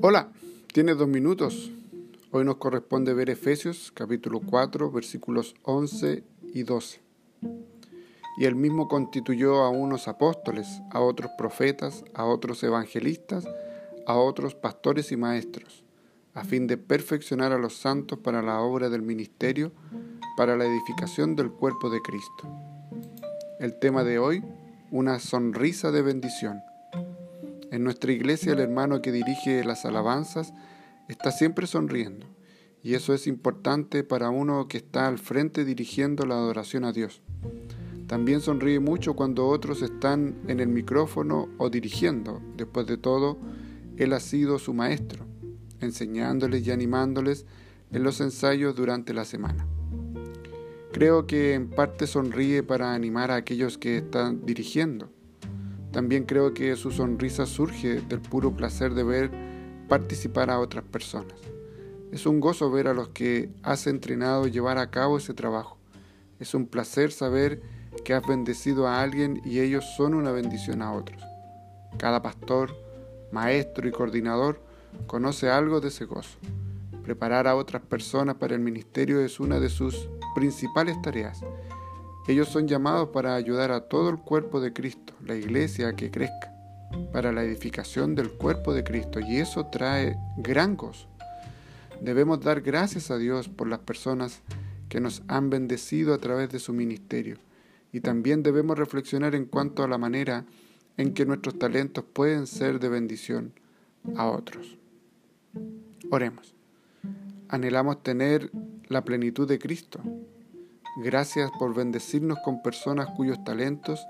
Hola, tienes dos minutos. Hoy nos corresponde ver Efesios capítulo 4 versículos 11 y 12. Y él mismo constituyó a unos apóstoles, a otros profetas, a otros evangelistas, a otros pastores y maestros, a fin de perfeccionar a los santos para la obra del ministerio, para la edificación del cuerpo de Cristo. El tema de hoy, una sonrisa de bendición. En nuestra iglesia el hermano que dirige las alabanzas está siempre sonriendo y eso es importante para uno que está al frente dirigiendo la adoración a Dios. También sonríe mucho cuando otros están en el micrófono o dirigiendo. Después de todo, Él ha sido su maestro, enseñándoles y animándoles en los ensayos durante la semana. Creo que en parte sonríe para animar a aquellos que están dirigiendo también creo que su sonrisa surge del puro placer de ver participar a otras personas. Es un gozo ver a los que has entrenado llevar a cabo ese trabajo. Es un placer saber que has bendecido a alguien y ellos son una bendición a otros. Cada pastor, maestro y coordinador conoce algo de ese gozo. Preparar a otras personas para el ministerio es una de sus principales tareas ellos son llamados para ayudar a todo el cuerpo de Cristo, la iglesia, a que crezca, para la edificación del cuerpo de Cristo, y eso trae gran gozo. Debemos dar gracias a Dios por las personas que nos han bendecido a través de su ministerio, y también debemos reflexionar en cuanto a la manera en que nuestros talentos pueden ser de bendición a otros. Oremos. Anhelamos tener la plenitud de Cristo Gracias por bendecirnos con personas cuyos talentos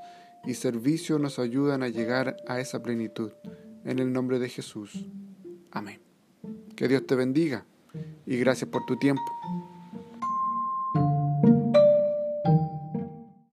y servicio nos ayudan a llegar a esa plenitud. En el nombre de Jesús. Amén. Que Dios te bendiga y gracias por tu tiempo.